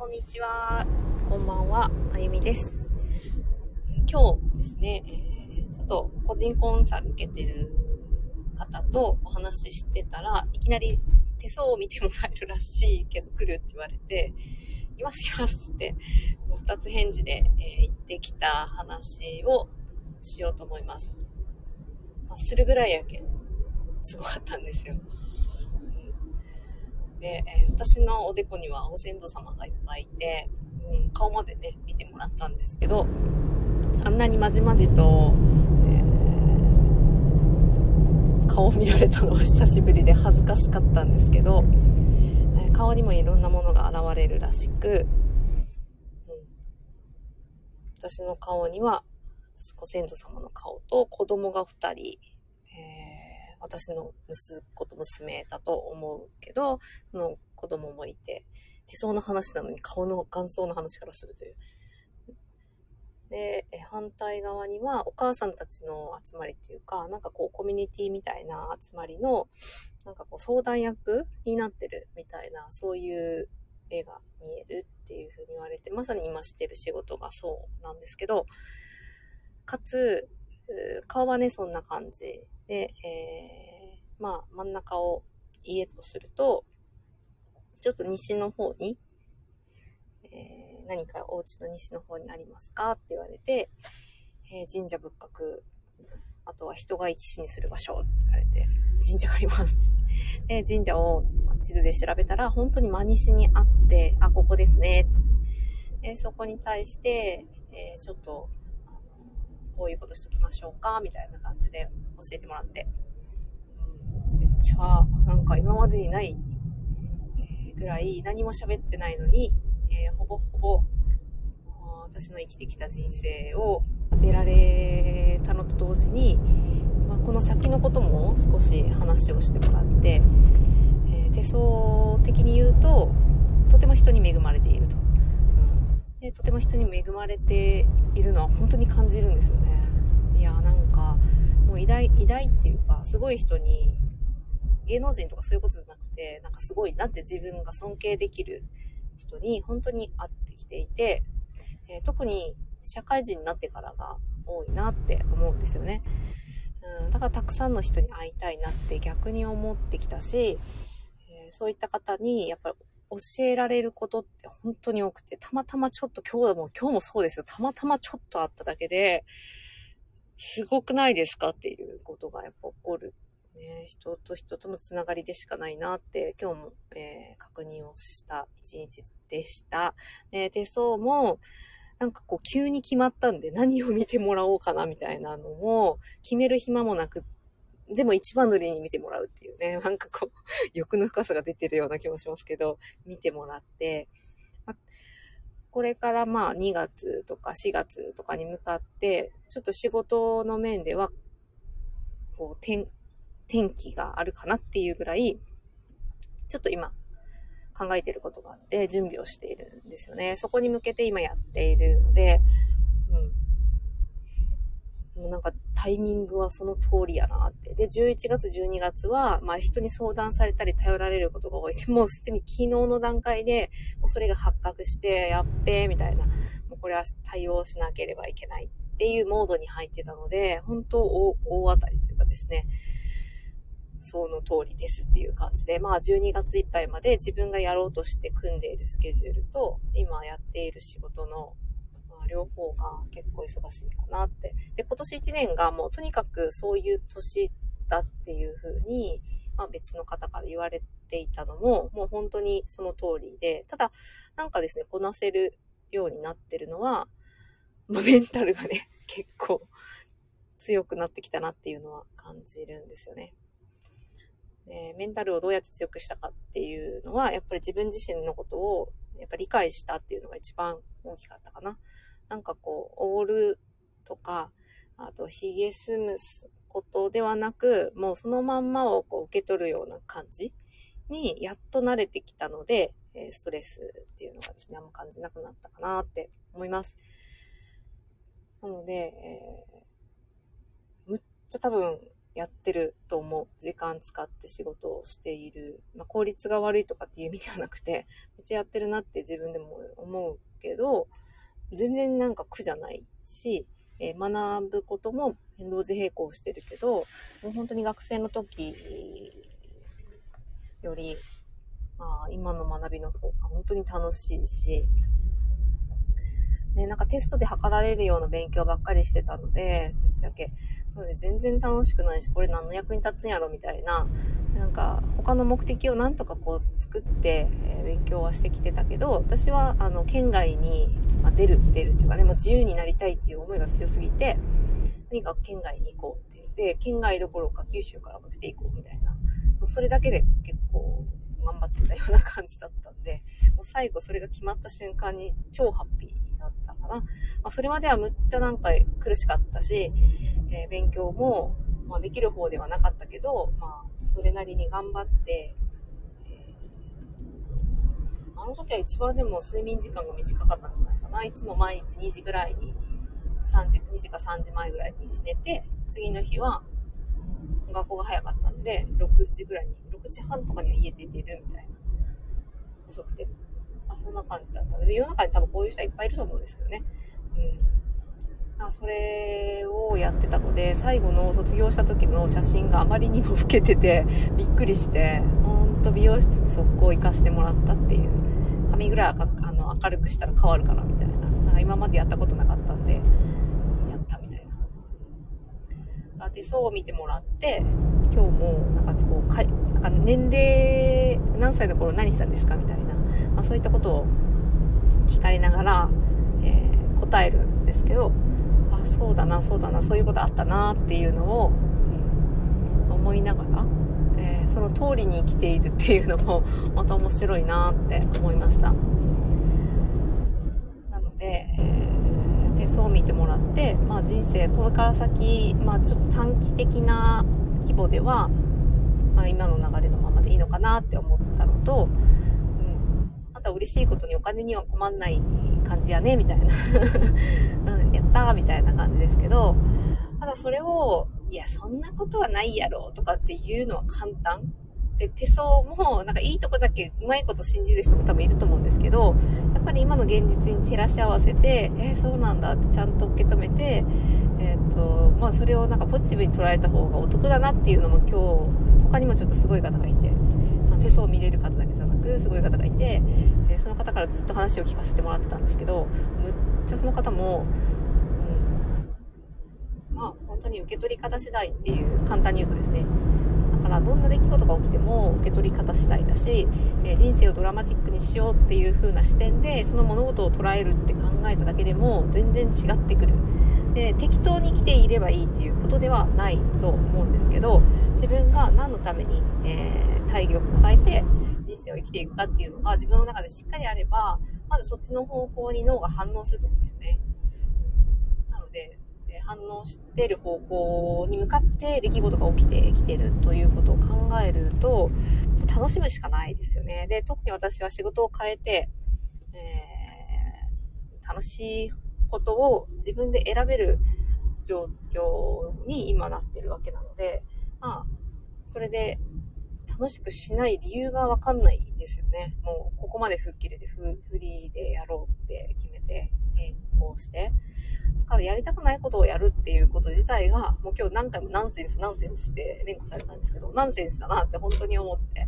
こんにちは。こんばんは。あゆみです。今日ですね、え、ちょっと個人コンサル受けてる方とお話ししてたらいきなり手相を見てもらえるらしいけど来るって言われて、いますいますって、もう二つ返事で、え、言ってきた話をしようと思います。まあ、するぐらいやけん、すごかったんですよ。で、えー、私のおでこにはご先祖様がいっぱいいて、うん、顔までね、見てもらったんですけど、あんなにまじまじと、えー、顔を見られたのは久しぶりで恥ずかしかったんですけど、えー、顔にもいろんなものが現れるらしく、うん、私の顔にはご先祖様の顔と子供が2人、私の息子と娘だと思うけど、その子供もいて、手相の話なのに顔の眼相の話からするという。で、反対側にはお母さんたちの集まりというか、なんかこうコミュニティみたいな集まりの、なんかこう相談役になってるみたいな、そういう絵が見えるっていうふうに言われて、まさに今してる仕事がそうなんですけど、かつ、顔はね、そんな感じで、えー、まあ、真ん中を家とすると、ちょっと西の方に、えー、何かお家の西の方にありますかって言われて、えー、神社仏閣、あとは人が生き死にする場所って言われて、神社があります。で、神社を地図で調べたら、本当に真西にあって、あ、ここですね。で、そこに対して、えー、ちょっと、こういうことしときましょうか、みたいな感じで教えてもらって。うん、めっちゃ、なんか今までにない、えぐらい何も喋ってないのに、えー、ほぼほぼ、私の生きてきた人生を当てられたのと同時に、まあ、この先のことも少し話をしてもらって、えー、手相的に言うと、とても人に恵まれていると。でとても人に恵まれているのは本当に感じるんですよね。いやなんかもう偉大偉大っていうかすごい人に芸能人とかそういうことじゃなくてなんかすごいなって自分が尊敬できる人に本当に会ってきていて、えー、特に社会人になってからが多いなって思うんですよね、うん、だからたくさんの人に会いたいなって逆に思ってきたし、えー、そういった方にやっぱり教えられることって本当に多くて、たまたまちょっと今日も、今日もそうですよ。たまたまちょっとあっただけで、すごくないですかっていうことがやっぱ起こる。ね、人と人とのつながりでしかないなって、今日も、えー、確認をした一日でした。で、手相も、なんかこう急に決まったんで何を見てもらおうかなみたいなのも決める暇もなくっでも一番乗りに見てもらうっていうね、なんかこう、欲の深さが出てるような気もしますけど、見てもらって、まこれからまあ2月とか4月とかに向かって、ちょっと仕事の面では、こう、天、天気があるかなっていうぐらい、ちょっと今、考えてることがあって、準備をしているんですよね。そこに向けて今やっているので、もうなんかタイミングはその通りやなって。で、11月、12月は、まあ人に相談されたり頼られることが多い。もうすでに昨日の段階で、もうそれが発覚して、やっべーみたいな、もうこれは対応しなければいけないっていうモードに入ってたので、本当大大当たりというかですね、その通りですっていう感じで、まあ12月いっぱいまで自分がやろうとして組んでいるスケジュールと、今やっている仕事の両方が結構忙しいかなって。で、今年1年がもうとにかくそういう年だっていう風に、まあ別の方から言われていたのも、もう本当にその通りで、ただ、なんかですね、こなせるようになってるのは、ま、メンタルがね、結構強くなってきたなっていうのは感じるんですよね。でメンタルをどうやって強くしたかっていうのは、やっぱり自分自身のことをやっぱ理解したっていうのが一番大きかったかな。なんかこう、オールとか、あと、髭すむことではなく、もうそのまんまをこう受け取るような感じに、やっと慣れてきたので、えストレスっていうのがですね、あんま感じなくなったかなって思います。なので、えー、むっちゃ多分、やってると思う。時間使って仕事をしている。まあ、効率が悪いとかっていう意味ではなくて、めっちゃやってるなって自分でも思うけど、全然なんか苦じゃないし、え、学ぶことも同時並行してるけど、もう本当に学生の時より、まあ、今の学びの方が本当に楽しいし、ね、なんかテストで測られるような勉強ばっかりしてたので、ぶっちゃけ。なので全然楽しくないし、これ何の役に立つんやろみたいな、なんか他の目的をなんとかこう作って、えー、勉強はしてきてたけど、私はあの県外に、まあ、出る、出るっていうかね、もう自由になりたいっていう思いが強すぎて、とにかく県外に行こうって言って、県外どころか九州からも出ていこうみたいな。もうそれだけで結構頑張ってたような感じだったんで、もう最後それが決まった瞬間に超ハッピーな。まあ、それまではむっちゃなんか苦しかったし、えー、勉強も、まあ、できる方ではなかったけど、まあ、それなりに頑張って、え、あの時は一番でも睡眠時間が短かったんじゃないかな。いつも毎日2時ぐらいに、3時、2時か3時前ぐらいに寝て、次の日は学校が早かったんで、6時ぐらいに、6時半とかには家出てるみたいな。遅くても。あ、そんな感じだった。世の中に多分こういう人はいっぱいいると思うんですけどね。うん。なんかそれをやってたので、最後の卒業した時の写真があまりにも老けてて、びっくりして、ほんと美容室に速攻行かしてもらったっていう。髪ぐらいあの明るくしたら変わるからみたいな。なんか今までやったことなかったんで、やったみたい手相を見てもらって、今日もなんかこう、かなんか年齢、何歳の頃何したんですかみたいな。まあ、そういったことを聞かれながら、えー、答えるんですけど、あ、そうだな、そうだな、そういうことあったなっていうのを、うん、思いながら、えー、その通りに生きているっていうのも、また面白いなって思いました。なので、えー、手相を見てもらって、まあ、人生、これから先、まあ、ちょっと短期的な規模では、まあ、今の流れのままでいいのかなって思ったのと、うんあと嬉しいことにお金には困んない感じやね、みたいな うん、やったーみたいな感じですけど、ただそれを、いや、そんなことはないやろ、とかっていうのは簡単。で、手相も、なんかいいとこだけうまいこと信じる人も多分いると思うんですけど、やっぱり今の現実に照らし合わせて、えー、そうなんだってちゃんと受け止めて、えっ、ー、と、まあそれをなんかポジティブに捉えた方がお得だなっていうのも今日、他にもちょっとすごい方がいて、まあ、手相を見れる方だけじゃなく、すごい方がいて、えその方からずっと話を聞かせてもらってたんですけど、むっちゃその方も、うん、まあ本当に受け取り方次第っていう、簡単に言うとですね、からどんな出来事が起きても受け取り方次第だし、えー、人生をドラマチックにしようっていう風な視点でその物事を捉えるって考えただけでも全然違ってくる。で適当に生きていればいいっていうことではないと思うんですけど自分が何のために、えー、大義を抱えて人生を生きていくかっていうのが自分の中でしっかりあれば、まずそっちの方向に脳が反応すると思うんですよね。なので、反応してる方向に向かって出来事が起きてきてるということを考えると、楽しむしかないですよね。で、特に私は仕事を変えて、えー、楽しいことを自分で選べる状況に今なってるわけなので、まあ、それで楽しくしない理由がわかんないですよね。もう、ここまで吹っ切れてフ、フリーでやろうって決めて、転校して。だからやりたくないことをやるっていうこと自体が、もう今日何回もナンセンス、ナンセンスって連呼されたんですけど、ナンセンスだなって本当に思って。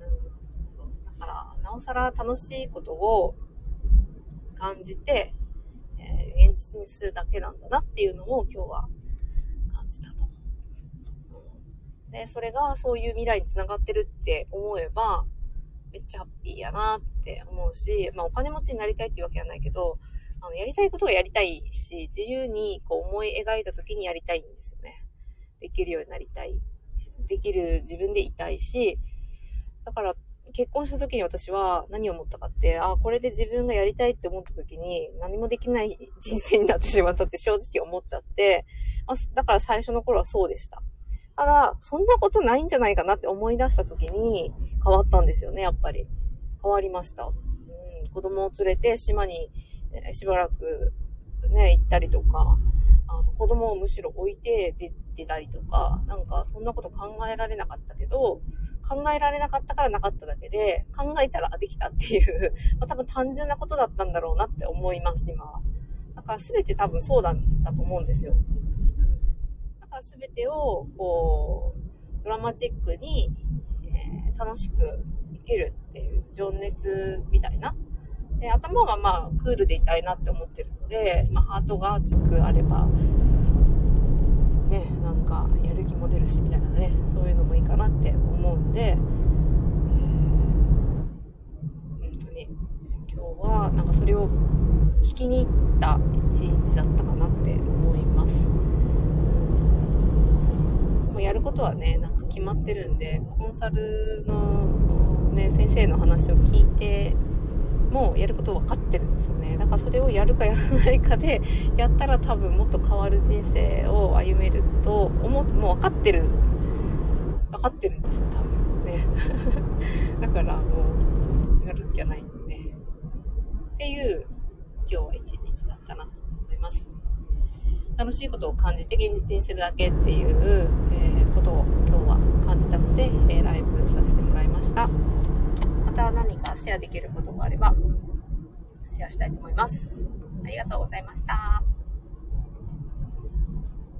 うん、そう。だから、なおさら楽しいことを感じて、えー、現実にするだけなんだなっていうのを今日は感じたと。で、それがそういう未来につながってるって思えば、めっちゃハッピーやなって思うし、まあお金持ちになりたいっていうわけはないけど、あの、やりたいことをやりたいし、自由にこう思い描いた時にやりたいんですよね。できるようになりたい。できる自分でいたいし、だから結婚した時に私は何を思ったかって、あ、これで自分がやりたいって思った時に何もできない人生になってしまったって正直思っちゃって、まあ、だから最初の頃はそうでした。ただ、そんなことないんじゃないかなって思い出した時に変わったんですよね、やっぱり。変わりました。うん、子供を連れて島に、しばらくね、行ったりとか、あの子供をむしろ置いて出てたりとか、なんかそんなこと考えられなかったけど、考えられなかったからなかっただけで、考えたらできたっていう まあ、多分単純なことだったんだろうなって思います、今は。だから全て多分そうなんだと思うんですよ。から全てを、こう、ドラマチックに、えー、楽しく生きるっていう情熱みたいな。で、頭はまあ、クールでいたいなって思ってるので、まあ、ハートが熱くあれば、ね、なんか、やる気も出るし、みたいなね、そういうのもいいかなって思うんで、本当に、今日は、なんかそれを聞きに行った一日だったかなって思います。もうやることはね、なんか決まってるんで、コンサルの、ね、先生の話を聞いて、もうやること分かってるんですよね。だからそれをやるかやらないかで、やったら多分もっと変わる人生を歩めると思、もう分かってる。分かってるんですよ、多分ね。だからもう、やるっきゃないんで。っていう今日は一日だったなと思います。楽しいことを感じて現実にするだけっていう、えー、感じたので、えー、ライブさせてもらいました。また何かシェアできることがあれば、シェアしたいと思います。ありがとうございました。